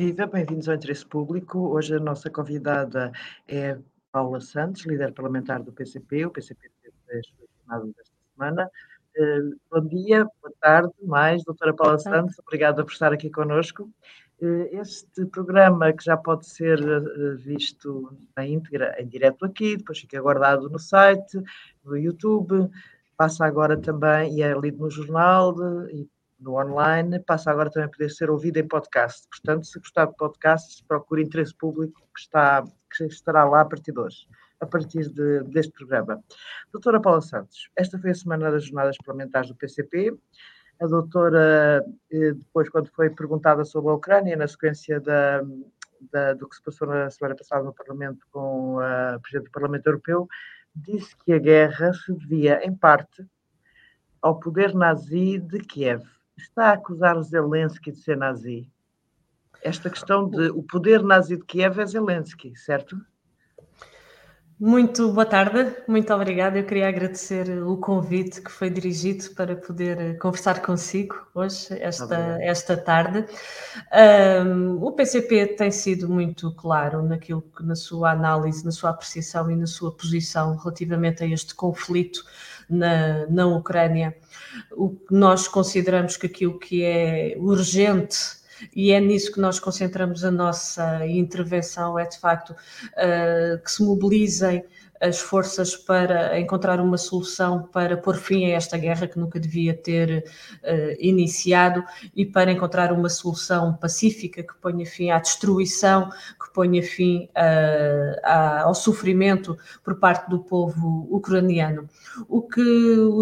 Viva, bem-vindos ao Interesse Público. Hoje a nossa convidada é Paula Santos, líder parlamentar do PCP. O PCP teve jornadas desta semana. Uh, bom dia, boa tarde, mais, doutora Paula Santos, obrigada por estar aqui connosco. Uh, este programa, que já pode ser uh, visto na íntegra, em direto aqui, depois fica guardado no site, no YouTube, passa agora também e é lido no jornal e no online, passa agora também a poder ser ouvido em podcast. Portanto, se gostar de podcasts, procure interesse público que, está, que estará lá a partir de hoje, a partir de, deste programa. Doutora Paula Santos, esta foi a semana das jornadas parlamentares do PCP. A doutora, eh, depois, quando foi perguntada sobre a Ucrânia, na sequência da, da, do que se passou na semana passada no Parlamento com a Presidente do Parlamento Europeu, disse que a guerra se devia, em parte, ao poder nazi de Kiev está a acusar Zelensky de ser nazi? Esta questão de o poder nazi de Kiev é Zelensky, certo? Muito boa tarde, muito obrigada. Eu queria agradecer o convite que foi dirigido para poder eh, conversar consigo hoje, esta, esta tarde. Um, o PCP tem sido muito claro naquilo que, na sua análise, na sua apreciação e na sua posição relativamente a este conflito na, na Ucrânia. O nós consideramos que aquilo que é urgente e é nisso que nós concentramos a nossa intervenção, é de facto uh, que se mobilizem as forças para encontrar uma solução para pôr fim a esta guerra que nunca devia ter uh, iniciado e para encontrar uma solução pacífica que ponha fim à destruição, que ponha fim uh, a, ao sofrimento por parte do povo ucraniano. O que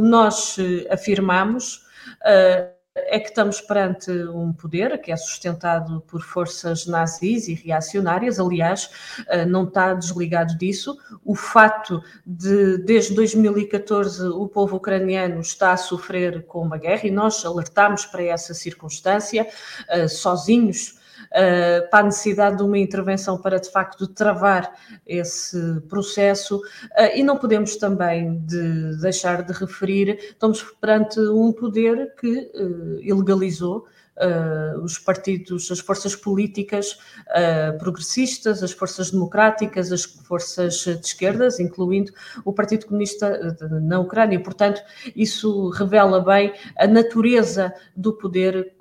nós afirmamos. Uh, é que estamos perante um poder que é sustentado por forças nazis e reacionárias, aliás, eh, não está desligado disso. O fato de, desde 2014, o povo ucraniano está a sofrer com uma guerra e nós alertamos para essa circunstância, eh, sozinhos uh, para a necessidade de uma intervenção para de facto travar esse processo uh, e não podemos também de deixar de referir, estamos perante um poder que uh, ilegalizou Uh, os partidos, as forças políticas uh, progressistas, as forças democráticas, as forças de esquerdas, incluindo o Partido Comunista na Ucrânia. Portanto, isso revela bem a natureza do poder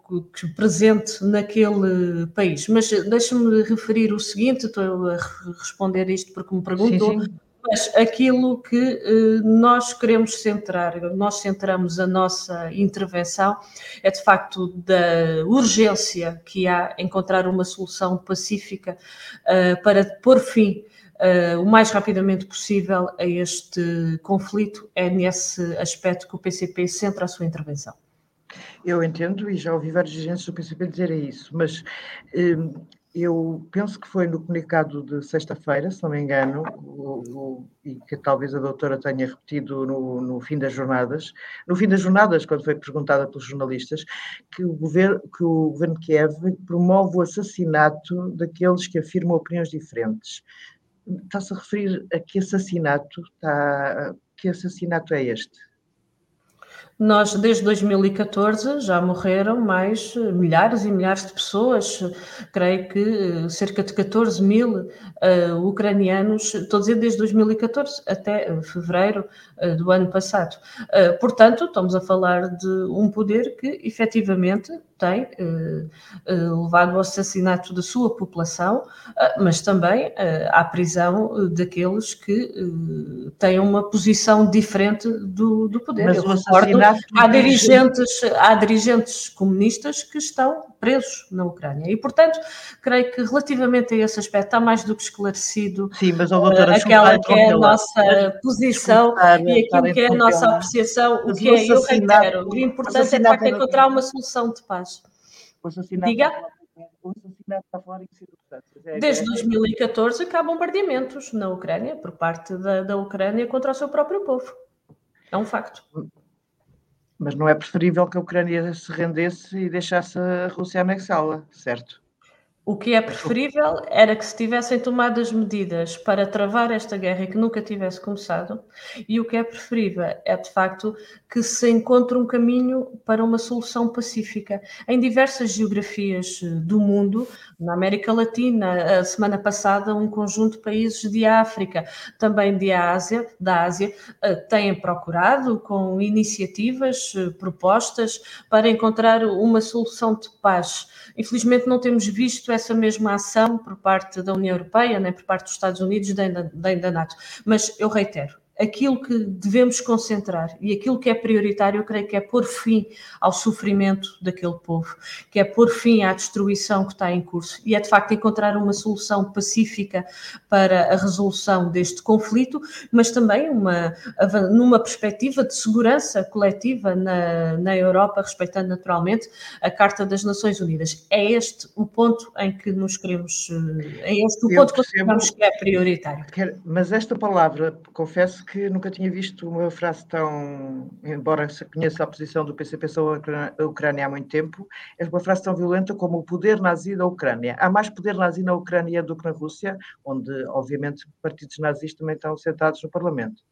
presente naquele país. Mas deixa-me referir o seguinte, estou a responder isto porque me perguntou, sim, sim. mas aquilo que eh, nós queremos centrar, nós centramos a nossa intervenção, é de facto da urgência que há encontrar uma solução pacífica uh, para pôr fim Uh, o mais rapidamente possível a este conflito. É nesse aspecto que o PCP centra a sua intervenção. Eu entendo e já ouvi vários dirigentes do PCP dizerem isso, mas hum, eu penso que foi no comunicado de sexta-feira, se não me engano, o, o, e que talvez a doutora tenha repetido no, no, fim das jornadas, no fim das jornadas, quando foi perguntada pelos jornalistas, que o governo, que o governo de Kiev promove o assassinato daqueles que afirmam opiniões diferentes. Está-se a referir a que assassinato, está, que assassinato é este? Nós, desde 2014, já morreram mais eh, milhares e milhares de pessoas, creio que eh, cerca de 14 mil uh, ucranianos, estou a dizer desde 2014 até fevereiro uh, do ano passado. Uh, portanto, estamos a falar de um poder que efetivamente tem levado ao assassinato da sua população, mas também à prisão daqueles que têm uma posição diferente do, do poder. Mas Eu recordo há dirigentes, há dirigentes comunistas que estão presos na Ucrânia. E, portanto, creio que relativamente a esse aspecto está mais do que esclarecido Sim, mas, oh, doutora, aquela que é a nossa posição e aquilo que é a nossa apreciação, o que é, eu reitero, o importante é, de facto, encontrar uma solução de paz. Diga? Desde 2014 que há bombardeamentos na Ucrânia, por parte da, da Ucrânia contra o seu próprio povo. É um facto. Mas não é preferível que a Ucrânia se rendesse e deixasse a Rússia anexá-la, certo? O que é preferível era que se tivessem tomado as medidas para travar esta guerra e que nunca tivesse começado, e o que é preferível é, de facto, que se encontre um caminho para uma solução pacífica. Em diversas geografias eh, do mundo, na América Latina, a semana passada, um conjunto de países de África, também de Ásia, da Ásia, eh, têm procurado com iniciativas, eh, propostas para encontrar uma solução de paz. Infelizmente, não temos visto essa mesma ação por parte da União Europeia, nem por parte dos Estados Unidos, nem da NATO. Mas eu reitero, aquilo que devemos concentrar e aquilo que é prioritário, eu creio que é pôr fim ao sofrimento daquele povo, que é pôr fim à destruição que está em curso e é de facto encontrar uma solução pacífica para a resolução deste conflito, mas também uma, numa perspectiva de segurança coletiva na, na Europa, respeitando naturalmente a Carta das Nações Unidas. É este o ponto em que nos queremos, eh, é este o eu ponto que consideramos que é prioritário. Mas esta palavra, confesso que nunca tinha visto uma frase tão, embora conheça a posição do PCP sobre a Ucrânia há muito tempo, é uma frase tão violenta como o poder nazi da Ucrânia. Há mais poder nazi na Ucrânia do que na Rússia, onde, obviamente, partidos nazis também estão sentados no Parlamento.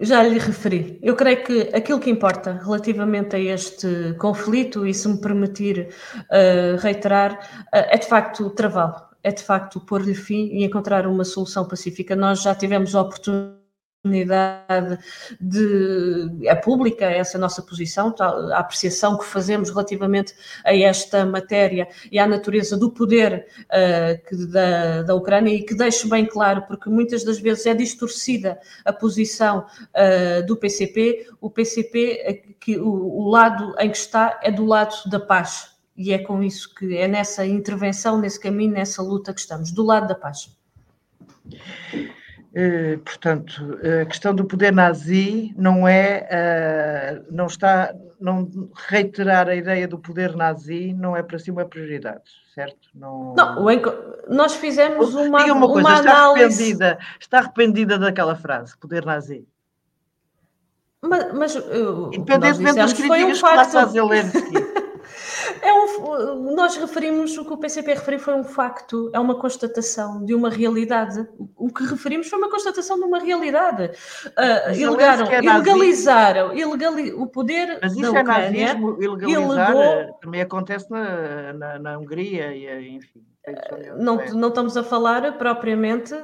Já lhe referi. Eu creio que aquilo que importa relativamente a este conflito, e se me permitir uh, reiterar, uh, é de facto travá-lo é de facto pôr-lhe fim e encontrar uma solução pacífica. Nós já tivemos a oportunidade de é pública essa nossa posição, a apreciação que fazemos relativamente a esta matéria e à natureza do poder uh, que, da, da Ucrânia e que deixo bem claro, porque muitas das vezes é distorcida a posição uh, do PCP, o PCP, eh, que o, o lado em que está é do lado da paz, e é com isso que é nessa intervenção, nesse caminho, nessa luta que estamos, do lado da paz. Uh, portanto, a questão do poder nazi não é, uh, não está, não reiterar a ideia do poder nazi não é para si uma prioridade, certo? Não, não nós fizemos uma, uma, coisa, uma está análise... Arrependida, está arrependida daquela frase, poder nazi? Mas, mas Independentemente dos críticas um que a Zelensky. É um, nós referimos, o que o PCP referiu foi um facto, é uma constatação de uma realidade. O que referimos foi uma constatação de uma realidade. Uh, ilegaram, é ilegalizaram ilegali, o poder Mas isso da é nazismo, ilegalizar ilegou, também acontece na, na, na Hungria e enfim. Não, não estamos a falar propriamente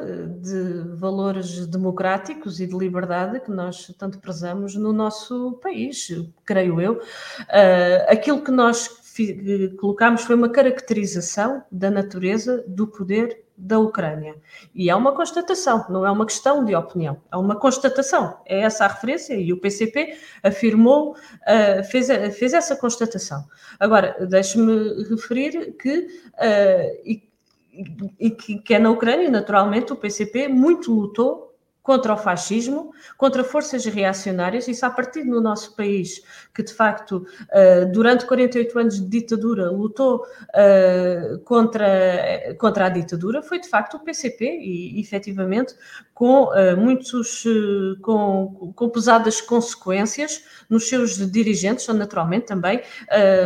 de valores democráticos e de liberdade que nós tanto prezamos no nosso país, creio eu. Uh, aquilo que nós colocámos foi uma caracterização da natureza do poder da Ucrânia. E é uma constatação, não é uma questão de opinião, é uma constatação. É essa a referência e o PCP afirmou, uh, fez, fez essa constatação. Agora, deixe-me referir que, uh, e, e que, que é na Ucrânia, naturalmente, o PCP muito lutou contra o fascismo, contra forças reacionárias, isso a partir do nosso país, que de facto, eh, durante 48 anos de ditadura, lutou eh, contra, contra a ditadura, foi de facto o PCP, e efetivamente com eh, muitos, com, com pesadas consequências nos seus dirigentes, naturalmente também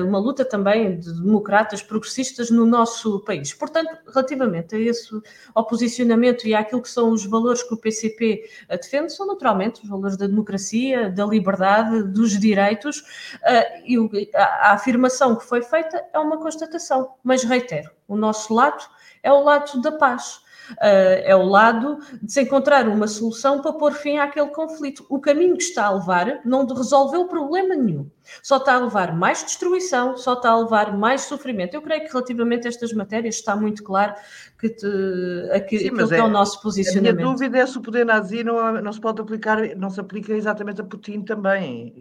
uma luta também de democratas progressistas no nosso país. Portanto, relativamente a esse ao posicionamento e àquilo que são os valores que o PCP defende são naturalmente os valores da democracia, da liberdade, dos direitos, uh, e a afirmação que foi feita é uma constatação, mas reitero, o nosso lado é o lado da paz. É o lado de se encontrar uma solução para pôr fim àquele conflito. O caminho que está a levar não resolveu problema nenhum. Só está a levar mais destruição, só está a levar mais sofrimento. Eu creio que relativamente a estas matérias está muito claro que, te, aqui, Sim, aquilo é, que é o nosso posicionamento. A minha dúvida é se o poder nazi não, não se pode aplicar, não se aplica exatamente a Putin também.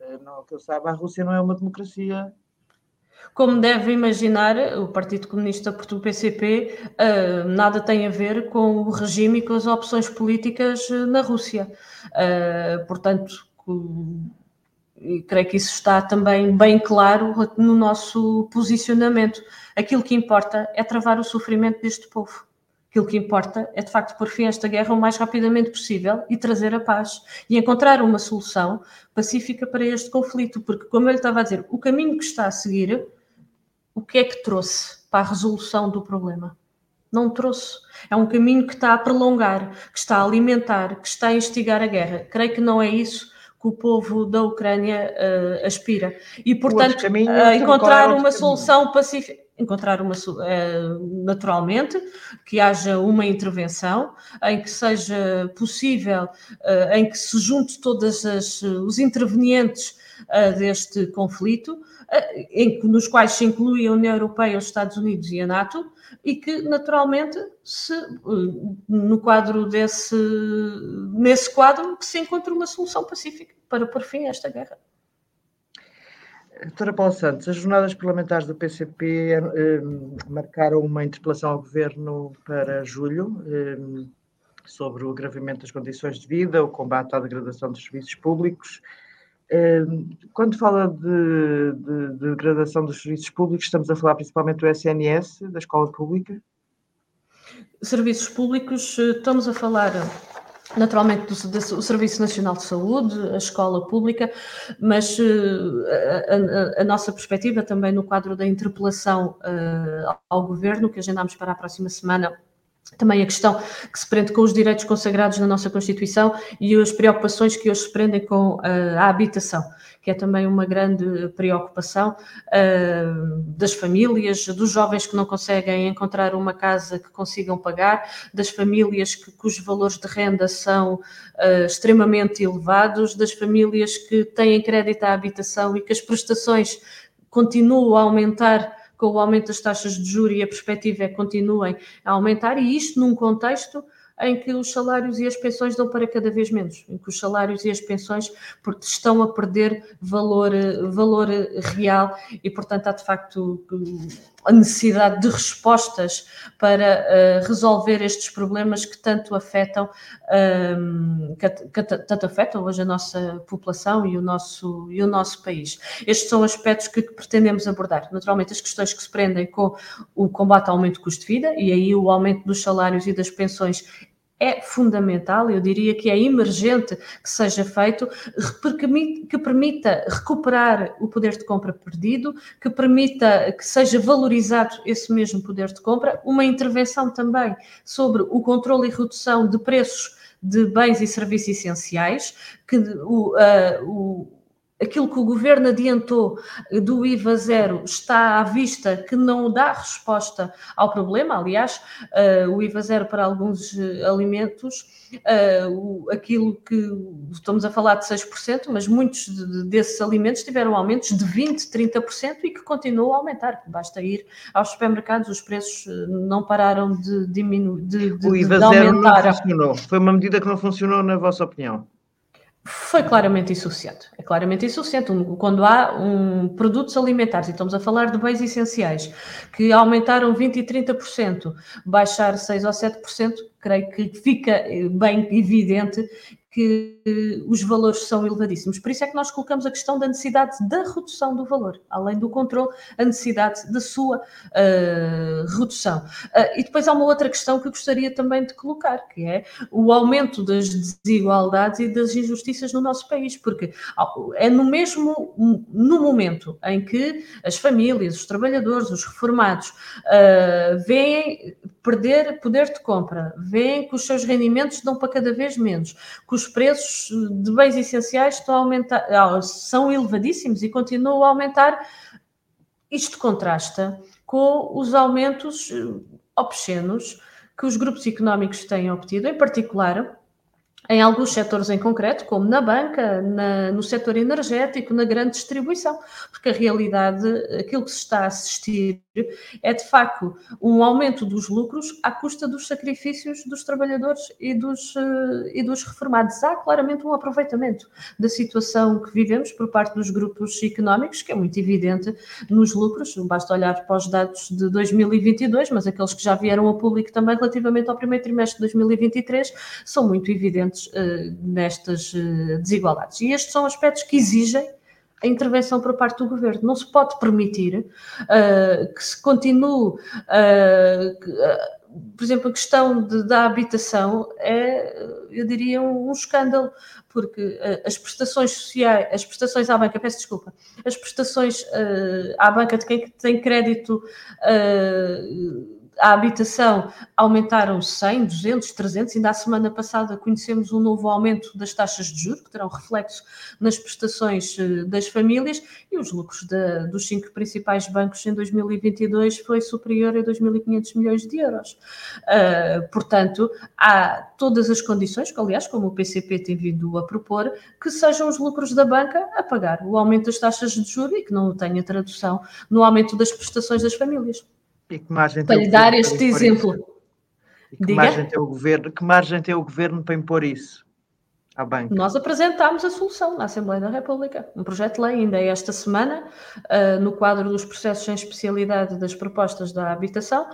Eh, não, que eu saiba, a Rússia não é uma democracia como deve imaginar, o Partido Comunista Português PCP uh, eh, nada tem a ver com o regime e com as opções políticas eh, na Rússia. Uh, portanto, creio que isso está também bem claro no nosso posicionamento. Aquilo que importa é travar o sofrimento deste povo. Aquilo que importa é, de facto, pôr fim a esta guerra o mais rapidamente possível e trazer a paz e encontrar uma solução pacífica para este conflito, porque, como ele estava a dizer, o caminho que está a seguir o que é que trouxe para a resolução do problema? Não trouxe. É um caminho que está a prolongar, que está a alimentar, que está a instigar a guerra. Creio que não é isso que o povo da Ucrânia uh, aspira. E, portanto, uh, encontrar uma solução pacífica encontrar uma uh, naturalmente que haja uma intervenção em que seja possível, em que se junte todos os intervenientes uh, deste conflito, em, nos quais se inclui a União Europeia, os Estados Unidos e a NATO, e que naturalmente se, no quadro desse nesse quadro se encontre uma solução pacífica para pôr fim a esta guerra. Doutora Paulo Santos, as jornadas parlamentares do PCP eh, marcaram uma interpelação ao Governo para julho eh, sobre o agravamento das condições de vida, o combate à degradação dos serviços públicos. Eh, quando fala de, de, de degradação dos serviços públicos, estamos a falar principalmente do SNS, da escola pública? Serviços públicos, eh, estamos a falar naturalmente do, do, Serviço Nacional de Saúde, a escola pública, mas uh, a, a, a, nossa perspectiva também no quadro da interpelação uh, ao Governo, que agendámos para a próxima semana, também a questão que se prende com os direitos consagrados na nossa Constituição e as preocupações que hoje se prendem com uh, a habitação, que é também uma grande preocupação uh, das famílias, dos jovens que não conseguem encontrar uma casa que consigam pagar, das famílias que, cujos valores de renda são uh, extremamente elevados, das famílias que têm crédito à habitação e que as prestações continuam a aumentar com o aumento das taxas de juros e a perspectiva é que continuem a aumentar, e isto num contexto em que os salários e as pensões dão para cada vez menos, em que os salários e as pensões estão a perder valor, valor real e, portanto, há de facto a necessidade de respostas para uh, resolver estes problemas que tanto afetam, um, que, que, tanto afetam hoje a nossa população e o nosso, e o nosso país. Estes são aspectos que, que pretendemos abordar. Naturalmente, as questões que se prendem com o combate ao aumento do custo de vida e aí o aumento dos salários e das pensões é fundamental, eu diria que é emergente que seja feito, que permita recuperar o poder de compra perdido, que permita que seja valorizado esse mesmo poder de compra, uma intervenção também sobre o controle e redução de preços de bens e serviços essenciais, que o, uh, o aquilo que o governo adiantou do IVA zero está à vista que não dá resposta ao problema. Aliás, uh, o IVA zero para alguns uh, alimentos, uh, o, aquilo que estamos a falar de 6%, mas muitos de, desses alimentos tiveram aumentos de 20%, 30% e que continuam a aumentar. Basta ir aos supermercados, os preços não pararam de diminuir. De, de, o IVA zero não funcionou. Foi uma medida que não funcionou, na vossa opinião? Foi claramente insuficiente. É claramente insuficiente. Quando há um, produtos alimentares, e estamos a falar de bens essenciais, que aumentaram 20% e 30%, baixar 6% ou 7%, creio que fica eh, bem evidente que os valores são elevadíssimos. Por isso é que nós colocamos a questão da necessidade da redução do valor, além do controle, a necessidade da sua uh, redução. Uh, e depois há uma outra questão que eu gostaria também de colocar, que é o aumento das desigualdades e das injustiças no nosso país, porque é no mesmo no momento em que as famílias, os trabalhadores, os reformados uh, veem perder poder de compra, veem que os seus rendimentos dão para cada vez menos, que os preços de bens essenciais estão a aumentar, ah, são elevadíssimos e continuam a aumentar. Isto contrasta com os aumentos eh, obscenos que os grupos económicos têm obtido, em particular em alguns setores em concreto, como na banca, na, no setor energético, na grande distribuição, porque a realidade, aquilo que se está a assistir é de facto um aumento dos lucros à custa dos sacrifícios dos trabalhadores e dos, uh, e dos reformados. Há claramente um aproveitamento da situação que vivemos por parte dos grupos económicos, que é muito evidente nos lucros, basta olhar para os dados de 2022, mas aqueles que já vieram ao público também relativamente ao primeiro trimestre de 2023 são muito evidentes presentes uh, nestas uh, desigualdades. E estes são aspectos que exigem a intervenção por parte do governo. Não se pode permitir uh, que se continue por exemplo, a questão de, da habitação é, eu diria, um, um escândalo, porque uh, as prestações sociais, as prestações à banca, peço desculpa, as prestações uh, à banca de quem tem crédito a habitação aumentaram 100, 200, 300. Ainda a semana passada conhecemos um novo aumento das taxas de juros, que terão reflexo nas prestações eh, das famílias, e os lucros de, dos cinco principais bancos em 2022 foi superior a 2.500 milhões de euros. Uh, portanto, há todas as condições, que, aliás, como o PCP tem vindo a propor, que sejam os lucros da banca a pagar o aumento das taxas de juros e que não tenha tradução no aumento das prestações das famílias. E que margem para lhe dar este exemplo. que, Diga? margem tem o governo, que margem tem o governo para impor isso à banca? Nós apresentámos a solução na Assembleia da República, um projeto de lei ainda esta semana, uh, no quadro dos processos em especialidade das propostas da habitação,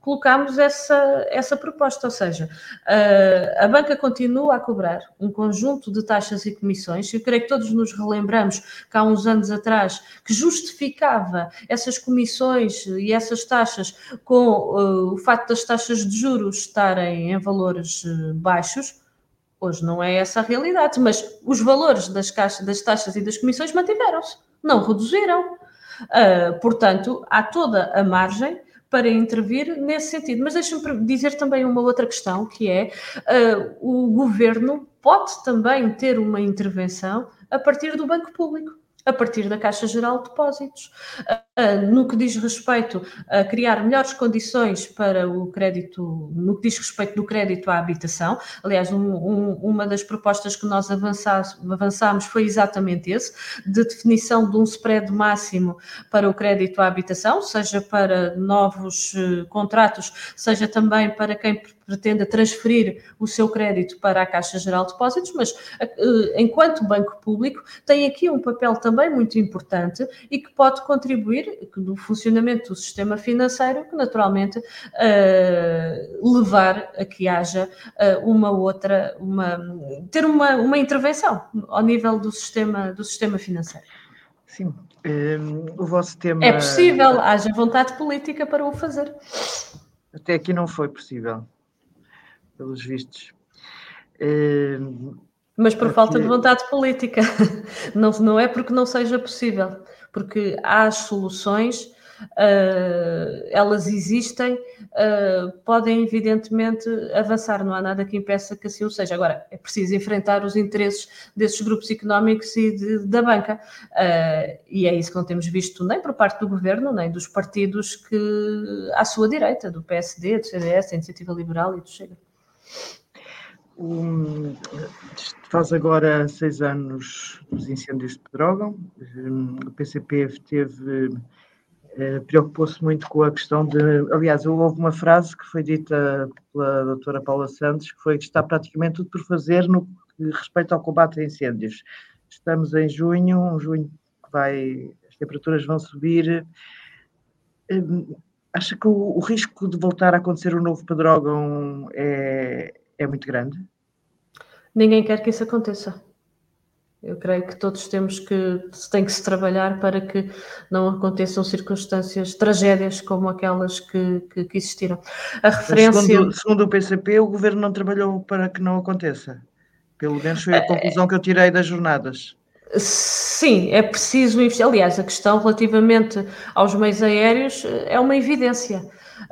colocámos essa, essa proposta, ou seja, a, a banca continua a cobrar um conjunto de taxas e comissões, eu creio que todos nos relembramos que há uns anos atrás que justificava essas comissões e essas taxas com uh, o facto das taxas de juros estarem em valores uh, baixos, Hoje não é essa a realidade, mas os valores das, caixas, das taxas e das comissões mantiveram-se, não reduziram. Uh, portanto, há toda a margem para intervir nesse sentido. Mas deixa-me dizer também uma outra questão, que é uh, o governo pode também ter uma intervenção a partir do banco público a partir da Caixa Geral de Depósitos. Uh, no que diz respeito a criar melhores condições para o crédito, no que diz respeito do crédito à habitação, aliás, um, um, uma das propostas que nós avançámos foi exatamente esse, de definição de um spread máximo para o crédito à habitação, seja para novos uh, contratos, seja também para quem pretenda transferir o seu crédito para a Caixa Geral de Depósitos, mas uh, enquanto banco público tem aqui um papel também muito importante e que pode contribuir no funcionamento do sistema financeiro, que naturalmente uh, levar a que haja uh, uma outra, uma, ter uma, uma intervenção ao nível do sistema, do sistema financeiro. Sim, um, o vosso tema. É possível, haja vontade política para o fazer. Até aqui não foi possível pelos vistos. Uh, Mas por aqui... falta de vontade política. Não, não é porque não seja possível, porque há as soluções, uh, elas existem, uh, podem evidentemente avançar, não há nada que impeça que assim o seja. Agora, é preciso enfrentar os interesses desses grupos económicos e de, da banca, uh, e é isso que não temos visto nem por parte do governo, nem dos partidos que à sua direita, do PSD, do CDS, da Iniciativa Liberal e do Chega. Um, faz agora seis anos dos incêndios de Pedrógão. O PCP teve eh, preocupou-se muito com a questão de. Aliás, houve uma frase que foi dita pela doutora Paula Santos, que foi que está praticamente tudo por fazer no que respeita ao combate a incêndios. Estamos em junho, um junho que vai. as temperaturas vão subir. Hum, acha que o, o risco de voltar a acontecer o um novo Pedrógão é, é muito grande? Ninguém quer que isso aconteça. Eu creio que todos temos que tem que se trabalhar para que não aconteçam circunstâncias, tragédias como aquelas que, que, que existiram. A referência. Segundo, segundo, o PCP, o governo não trabalhou para que não aconteça. Pelo menos foi a conclusão que eu tirei das jornadas. Sim, é preciso investir. Aliás, a questão relativamente aos meios aéreos eh, é uma evidência.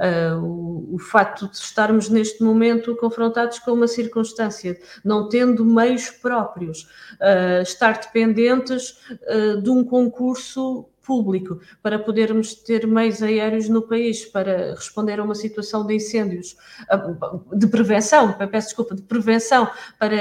Uh, o, o facto de estarmos neste momento confrontados com uma circunstância, não tendo meios próprios, uh, estar dependentes uh, de um concurso público para podermos ter meios aéreos no país para responder a uma situação de incêndios, de prevenção, peço desculpa, de prevenção para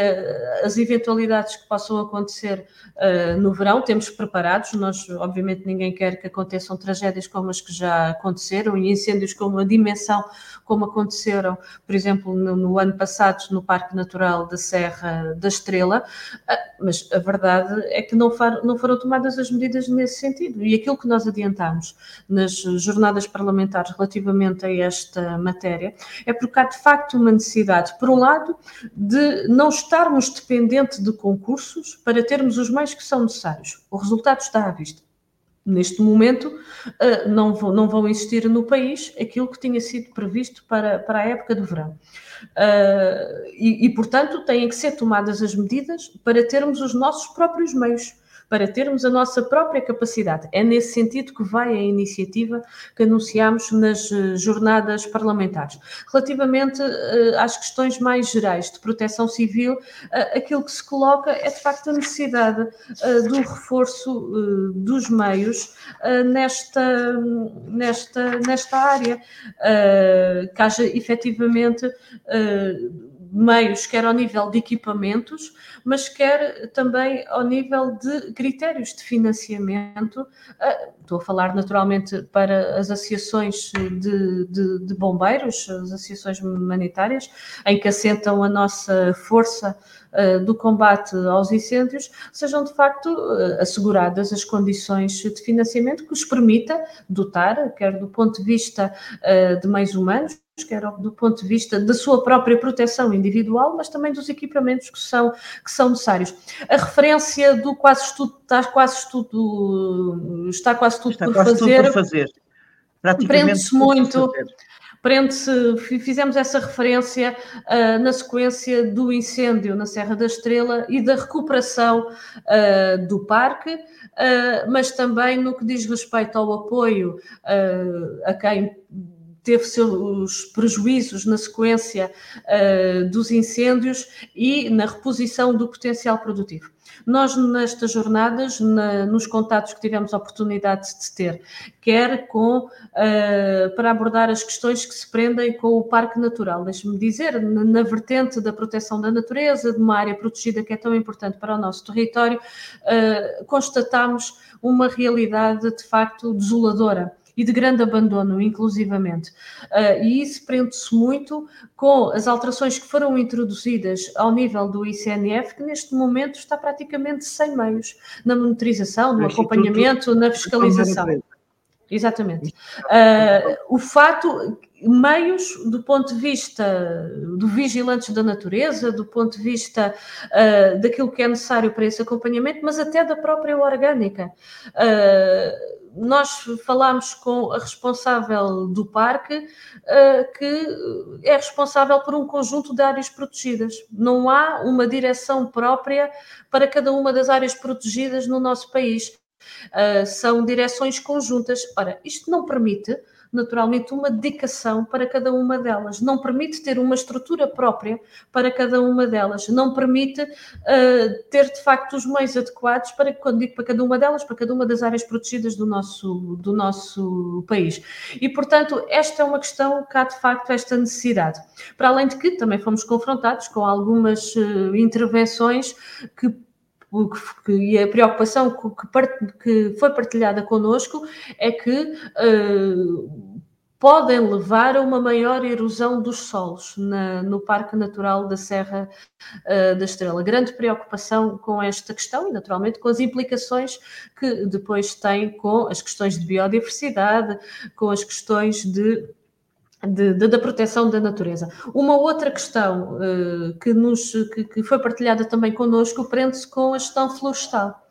as eventualidades que possam acontecer uh, no verão. Temos preparados, nós, obviamente, ninguém quer que aconteçam tragédias como as que já aconteceram e incêndios com uma dimensão como aconteceram, por exemplo, no, no ano passado no Parque Natural da Serra da Estrela, uh, mas a verdade é que não, far, não foram tomadas as medidas nesse sentido. E aquilo que nós adiantamos nas jornadas parlamentares relativamente a esta matéria é porque há de facto uma necessidade, por um lado, de não estarmos dependentes de concursos para termos os meios que são necessários. O resultado está à vista. neste momento, uh, não, vão, existir no país aquilo que tinha sido previsto para, para a época do verão. Uh, e, e, portanto, têm que ser tomadas as medidas para termos os nossos próprios meios para termos a nossa própria capacidade. É nesse sentido que vai a iniciativa que anunciámos nas eh, jornadas parlamentares. Relativamente uh, às questões mais gerais de proteção civil, uh, aquilo que se coloca é de facto a necessidade do reforço dos meios nesta, nesta, nesta área, que haja efetivamente meios, quer ao nível de equipamentos, mas quer também ao nível de critérios de financiamento. Ah, estou a falar naturalmente para as associações de, de, de bombeiros, as associações humanitárias, em que assentam a nossa força uh, do combate aos incêndios, sejam de facto uh, asseguradas as condições de financiamento que os permita dotar, quer do ponto de vista de meios humanos, quer do ponto de vista da sua própria proteção individual, mas também dos equipamentos que são, que são necessários. A referência do quase tudo, está quase tudo, está quase tudo, está por, quase fazer, tudo por fazer. Prende-se muito. Prende-se, fizemos essa referência uh, na sequência do incêndio na Serra da Estrela e da recuperação uh, do parque, uh, mas também no que diz respeito ao apoio a quem teve seus prejuízos na sequência uh, dos incêndios e na reposição do potencial produtivo. Nós, nestas jornadas, na, nos contatos que tivemos a oportunidade de ter, quer com, uh, para abordar as questões que se prendem com o Parque Natural, deixe-me dizer, na, na, vertente da proteção da natureza, de uma área protegida que é tão importante para o nosso território, uh, constatamos uma realidade de facto desoladora e de grande abandono, inclusivamente. Uh, e isso prende-se muito com as alterações que foram introduzidas ao nível do ICNF, que neste momento está praticamente sem meios na monitorização, no acompanhamento, na fiscalização. Exatamente. Uh, o fato, meios do ponto de vista do vigilantes da natureza, do ponto de vista uh, daquilo que é necessário para esse acompanhamento, mas até da própria orgânica. Uh, nós falámos com a responsável do parque, uh, que é responsável por um conjunto de áreas protegidas. Não há uma direção própria para cada uma das áreas protegidas no nosso país. Uh, são direções conjuntas. Ora, isto não permite naturalmente uma dedicação para cada uma delas, não permite ter uma estrutura própria para cada uma delas, não permite uh, ter de facto os meios adequados para, quando digo para cada uma delas, para cada uma das áreas protegidas do nosso, do nosso país. E, portanto, esta é uma questão que há de facto esta necessidade. Para além de que também fomos confrontados com algumas uh, intervenções que e a preocupação que, que foi partilhada connosco é que uh, podem levar a uma maior erosão dos solos na, no Parque Natural da Serra uh, da Estrela. Grande preocupação com esta questão e, naturalmente, com as implicações que depois tem com as questões de biodiversidade, com as questões de de, de, da proteção da natureza. Uma outra questão uh, que, nos, que, que, foi partilhada também connosco prende-se com a gestão florestal,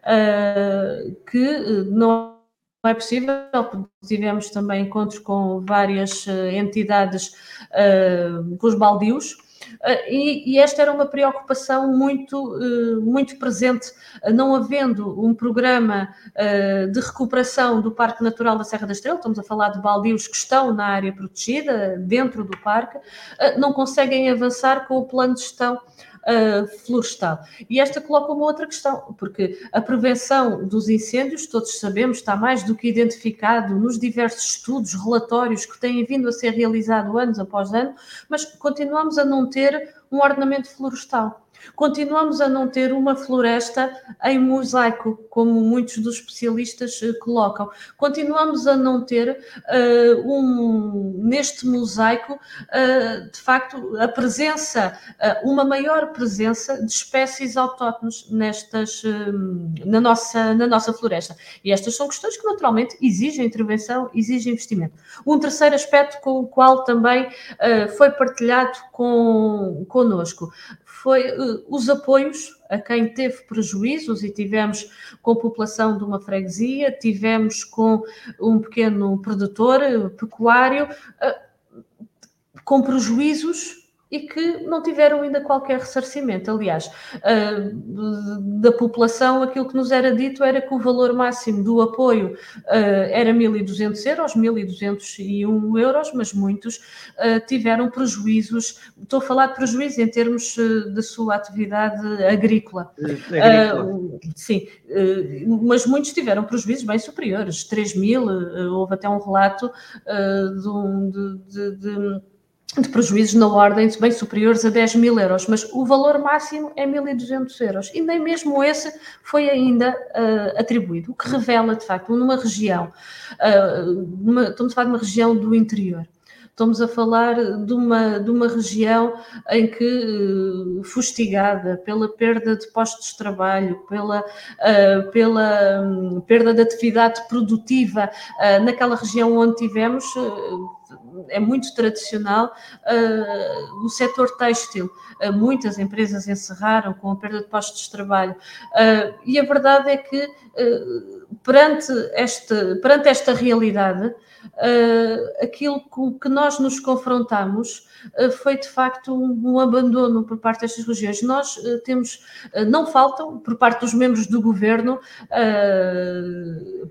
uh, que eh, não é possível, tivemos também encontros com várias uh, entidades com os baldios, Uh, e, e, esta era uma preocupação muito, uh, muito presente, uh, não havendo um programa de recuperação do Parque Natural da Serra da Estrela, estamos a falar de baldios que estão na área protegida, dentro do parque, não conseguem avançar com o plano de gestão florestal. E esta coloca uma outra questão, porque a prevenção dos incêndios, todos sabemos, está mais do que identificado nos diversos estudos, relatórios que têm vindo a ser realizados anos após ano, mas continuamos a não ter um ordenamento florestal. Continuamos a não ter uma floresta em mosaico, como muitos dos especialistas uh, colocam. Continuamos a não ter uh, um, neste mosaico, uh, de facto, a presença, uma maior presença de espécies autóctones nestas, na, nossa, na nossa floresta. E estas são questões que naturalmente exigem intervenção, exigem investimento. Um terceiro aspecto com o qual também foi partilhado com, connosco foi uh, os apoios a quem teve prejuízos e tivemos com a população de uma freguesia, tivemos com um pequeno produtor pecuário, uh, com prejuízos e que não tiveram ainda qualquer ressarcimento. Aliás, da população, aquilo que nos era dito era que o valor máximo do apoio era 1.200 euros, 1.201 euros, mas muitos tiveram prejuízos. Estou a falar de prejuízos em termos da sua atividade agrícola. agrícola. sim, mas muitos tiveram prejuízos bem superiores, 3 mil. houve até um relato de, de, de de prejuízos na ordem de bem superiores a 10 mil euros, mas o valor máximo é 1.200 euros. E nem mesmo esse foi ainda uh, atribuído, o que revela, de facto, numa região, uh, estamos a falar de uma região do interior, estamos a falar de uma, de uma região em que, uh, fustigada pela perda de postos de trabalho, pela, pela um, perda de atividade produtiva, naquela região onde tivemos é muito tradicional uh, o setor têxtil. Uh, muitas empresas encerraram com a perda de postos de trabalho. Uh, e a verdade é que, perante, este, perante esta realidade, aquilo com que nós nos confrontamos foi de facto um, um, abandono por parte destas regiões. Nós temos, não faltam, por parte dos membros do governo,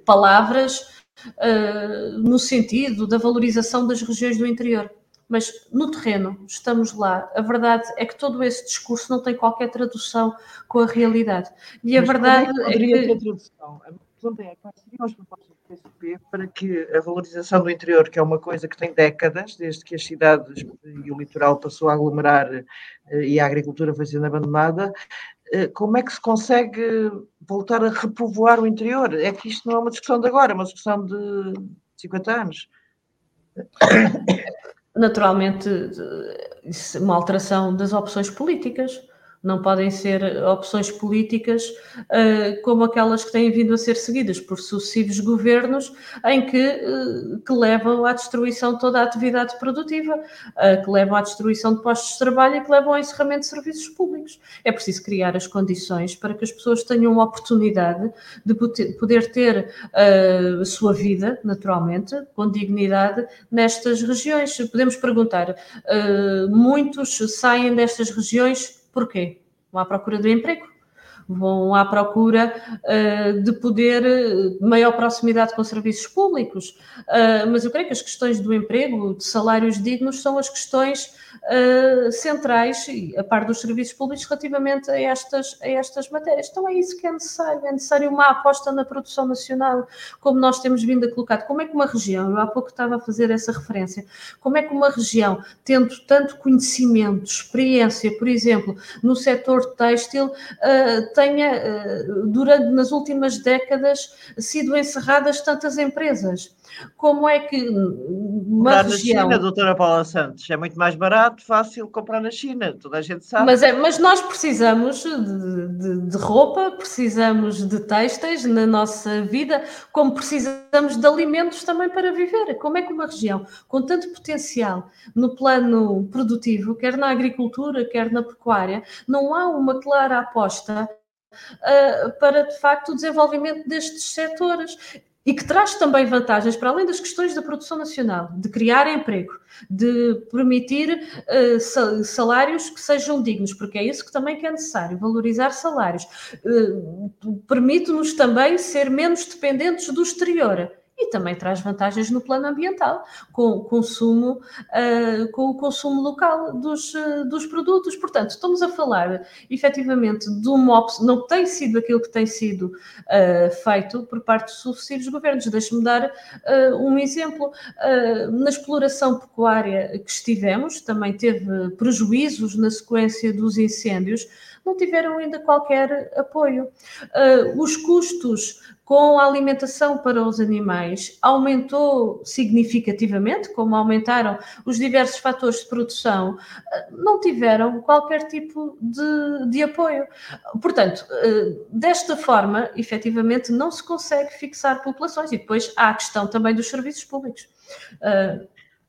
palavras uh, no sentido da valorização das regiões do interior. Mas no terreno, estamos lá. A verdade é que todo esse discurso não tem qualquer tradução com a realidade. E a Mas verdade é, que é pergunta é quais seriam as propostas do PSP para que a valorização do interior, que é uma coisa que tem décadas, desde que as cidades e o litoral passou a aglomerar eh, e a agricultura foi sendo abandonada, eh, como é que se consegue voltar a repovoar o interior? É que isto não é uma discussão de agora, é uma discussão de 50 anos. Naturalmente, uma alteração das opções políticas não podem ser opções políticas uh, como aquelas que têm vindo a ser seguidas por sucessivos governos, em que, uh, que levam à destruição de toda a atividade produtiva, uh, que levam à destruição de postos de trabalho e que levam ao encerramento de serviços públicos. É preciso criar as condições para que as pessoas tenham a oportunidade de poder ter a sua vida, naturalmente, com dignidade, nestas regiões. Podemos perguntar, muitos saem destas regiões Porquê? Vão à procura do emprego, vão à procura uh, de poder, uh, maior proximidade com serviços públicos. Uh, mas eu creio que as questões do emprego, de salários dignos, são as questões uh, centrais, a par dos serviços públicos, relativamente a estas, a estas matérias. Então é isso que é necessário, é necessário uma aposta na produção nacional, como nós temos vindo a colocar. Como é que uma região, eu há pouco estava a fazer essa referência, como é que uma região, tendo tanto conhecimento, experiência, por exemplo, no setor têxtil, uh, tenha, uh, durante, nas últimas décadas, sido encerradas tantas empresas? Como é que uma comprar região... na China, doutora Paula Santos, é muito mais barato, fácil comprar na China, toda a gente sabe. Mas, é, mas nós precisamos de, de, de roupa, precisamos de têxteis na nossa vida, como precisamos de alimentos também para viver. Como é que uma região com tanto potencial no plano produtivo, quer na agricultura, quer na pecuária, não há uma clara aposta para de facto o desenvolvimento destes setores e que traz também vantagens, para além das questões da produção nacional, de criar emprego, de permitir uh, salários que sejam dignos, porque é isso que também é necessário, valorizar salários. Uh, Permite-nos também ser menos dependentes do exterior e também traz vantagens no plano ambiental, com o consumo, uh, com o consumo local dos, uh, dos produtos. Portanto, estamos a falar efetivamente de uma opção, não tem sido aquilo que tem sido uh, feito por parte dos sucessivos governos. Deixe-me dar um exemplo. na exploração pecuária que estivemos, também teve prejuízos na sequência dos incêndios, não tiveram ainda qualquer apoio. os custos com a alimentação para os animais aumentou significativamente, como aumentaram os diversos fatores de produção, eh, não tiveram qualquer tipo de, de apoio. Portanto, eh, desta forma, efetivamente, não se consegue fixar populações. E depois há a questão também dos serviços públicos.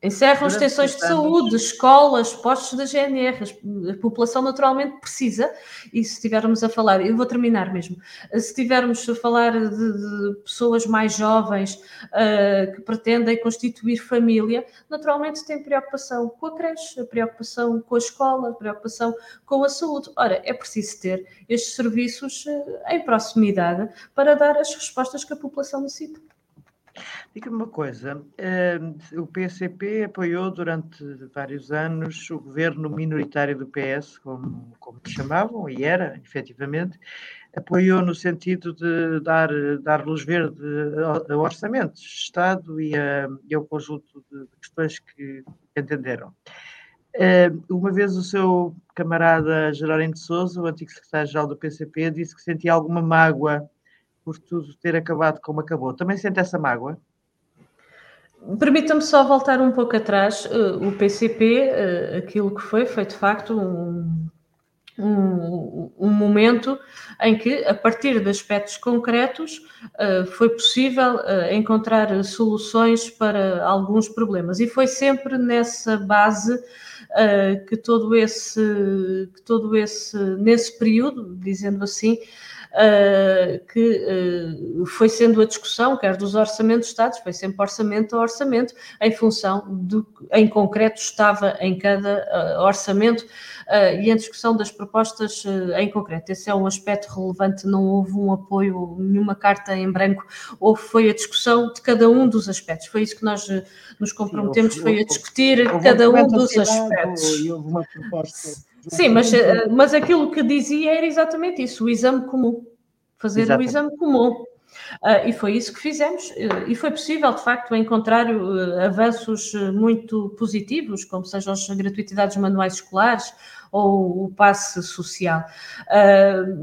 Encerram extensões de saúde, escolas, postos da GNR, a população naturalmente precisa, e se estivermos a falar, eu vou terminar mesmo, se estivermos a falar de, de pessoas mais jovens uh, que pretendem constituir família, naturalmente têm preocupação com a creche, a preocupação com a escola, a preocupação com a saúde. Ora, é preciso ter estes serviços uh, em proximidade para dar as respostas que a população necessita. Diga-me uma coisa, ehm, o PCP apoiou durante vários anos o governo minoritário do PS, como, como chamavam, e era, efetivamente, apoiou no sentido de dar, dar luz verde a orçamentos Estado e, a, e ao conjunto de questões que entenderam. Ehm, uma vez o seu camarada Jerónimo de Souza, o antigo secretário-geral do PCP, disse que sentia alguma mágoa por tudo ter acabado como acabou. Também sente essa mágoa? Permita-me só voltar um pouco atrás. Uh, o PCP, uh, aquilo que foi, foi de facto um, um, um, momento em que, a partir de aspectos concretos, uh, foi possível encontrar soluções para alguns problemas. E foi sempre nessa base que todo esse, que todo esse, nesse período, dizendo assim, que uh, foi sendo a discussão, quer dos orçamentos de Estados, foi sempre orçamento a orçamento, em função do em concreto estava em cada uh, orçamento e em discussão das propostas em concreto. Esse é um aspecto relevante, não houve um apoio, nenhuma carta em branco, houve foi a discussão de cada um dos aspectos. Foi isso que nós nos comprometemos, Sim, houve, foi a discutir houve, cada um dos aspectos. E houve uma proposta Sim, mas, eh, mas aquilo que dizia era exatamente isso, o exame comum. Fazer exatamente. o exame comum. Uh, e foi isso que fizemos, uh, e foi possível, de facto, encontrar uh, avanços muito positivos, como sejam as gratuitidades manuais escolares ou o passe social.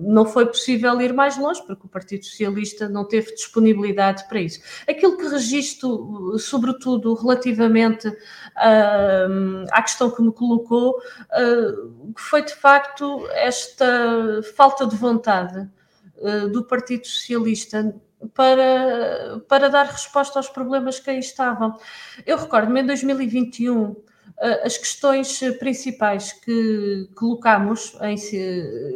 não foi possível ir mais longe, porque o Partido Socialista não teve disponibilidade para isso. Aquilo que registro, sobretudo relativamente à questão que me colocou, foi de facto esta falta de vontade do Partido Socialista para, para dar resposta aos problemas que aí estavam. Eu recordo-me em 2021 eh, as questões principais que colocámos, em,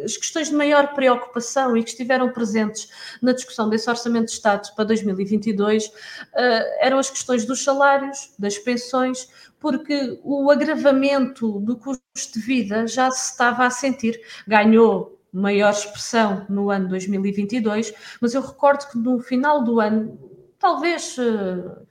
as questões de maior preocupação e que estiveram presentes na discussão desse Orçamento de Estado para 2022 eh, eram as questões dos salários, das pensões, porque o agravamento do custo de vida já se estava a sentir. Ganhou maior expressão no ano 2022, mas eu recordo que no final do ano, talvez, uh,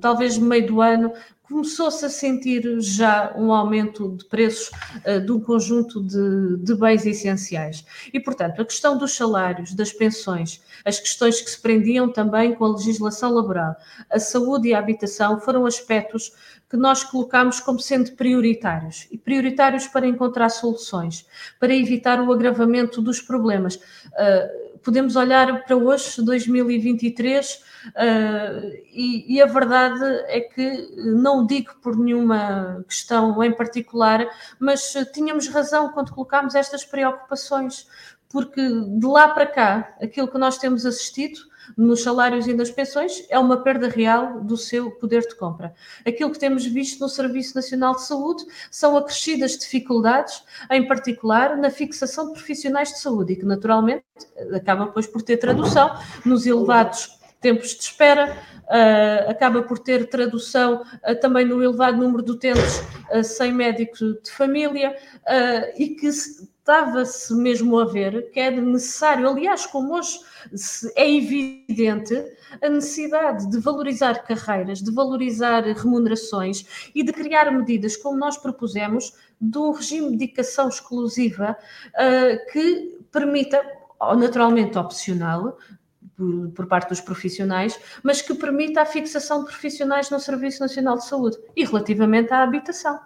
talvez meio do ano, começou-se a sentir já um aumento de preços uh, de um conjunto de, de, bens essenciais. E, portanto, a questão dos salários, das pensões, as questões que se prendiam também com a legislação laboral, a saúde e a habitação foram aspectos que nós colocamos como sendo prioritários e prioritários para encontrar soluções, para evitar o agravamento dos problemas. Uh, podemos olhar para hoje, 2023, uh, e, e, a verdade é que não digo por nenhuma questão em particular, mas tínhamos razão quando colocámos estas preocupações, porque de lá para cá, aquilo que nós temos assistido nos salários e nas pensões é uma perda real do seu poder de compra. Aquilo que temos visto no Serviço Nacional de Saúde são acrescidas dificuldades, em particular na fixação de profissionais de saúde e que naturalmente acaba depois por ter tradução nos elevados tempos de espera, uh, acaba por ter tradução uh, também no elevado número de utentes uh, sem médico de família e que estava-se mesmo a ver que é necessário, aliás, como hoje é evidente, a necessidade de valorizar carreiras, de valorizar remunerações e de criar medidas, como nós propusemos, de um regime de dedicação exclusiva uh, que permita, naturalmente opcional, por, por, parte dos profissionais, mas que permita a fixação de profissionais no Serviço Nacional de Saúde e relativamente à habitação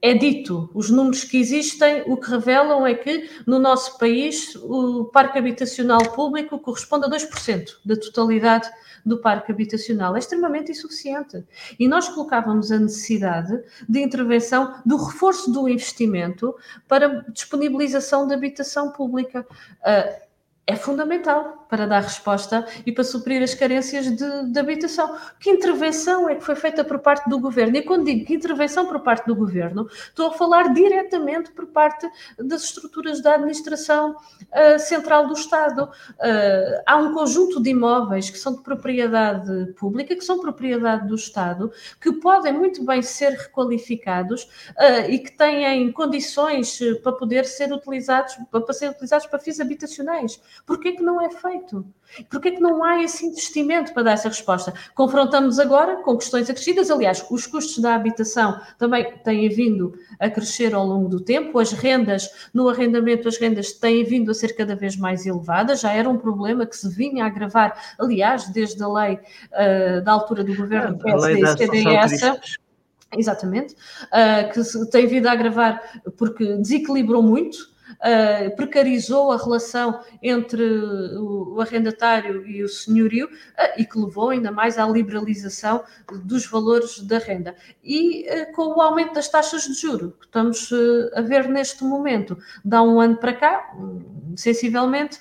é dito, os números que existem, o que revelam é que no nosso país o parque habitacional público corresponde a 2% da totalidade do parque habitacional. É extremamente insuficiente. E nós colocávamos a necessidade de intervenção, do reforço do investimento para disponibilização de habitação pública. Uh, é fundamental para dar resposta e para suprir as carências de, de, habitação. Que intervenção é que foi feita por parte do governo? E quando digo que intervenção por parte do governo, estou a falar diretamente por parte das estruturas da administração uh, central do Estado. Uh, há um conjunto de imóveis que são de propriedade pública, que são propriedade do Estado, que podem muito bem ser requalificados uh, e que têm condições para poder ser utilizados, para ser utilizados para fins habitacionais. Porquê que não é feito? Porquê que não há esse investimento para dar essa resposta? Confrontamos agora com questões acrescidas, aliás, os custos da habitação também têm vindo a crescer ao longo do tempo, as rendas, no arrendamento, as rendas têm vindo a ser cada vez mais elevadas, já era um problema que se vinha a agravar, aliás, desde a lei uh, da altura do governo é, PSD-CDS, exatamente, uh, que se tem vindo a agravar porque desequilibrou muito uh, precarizou a relação entre o, o arrendatário e o senhorio uh, e que levou ainda mais à liberalização dos valores da renda. E uh, com o aumento das taxas de juro que estamos a ver neste momento, dá um ano para cá, sensivelmente,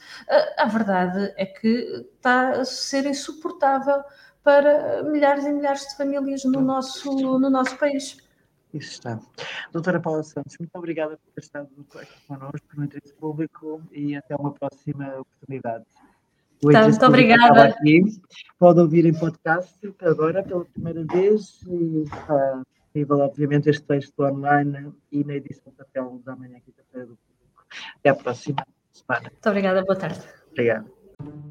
a verdade é que está a ser insuportável para milhares e milhares de famílias no nosso, no nosso país. Isso está. Doutora Paula Santos, muito obrigada por ter estado aqui connosco no interesse público e até uma próxima oportunidade. Tá, muito obrigada. Aqui. Pode ouvir em podcast agora pela primeira vez e está disponível, obviamente, este texto online e na edição papel da manhã, quinta-feira do público. Até à próxima semana. Muito obrigada, boa tarde. Obrigado.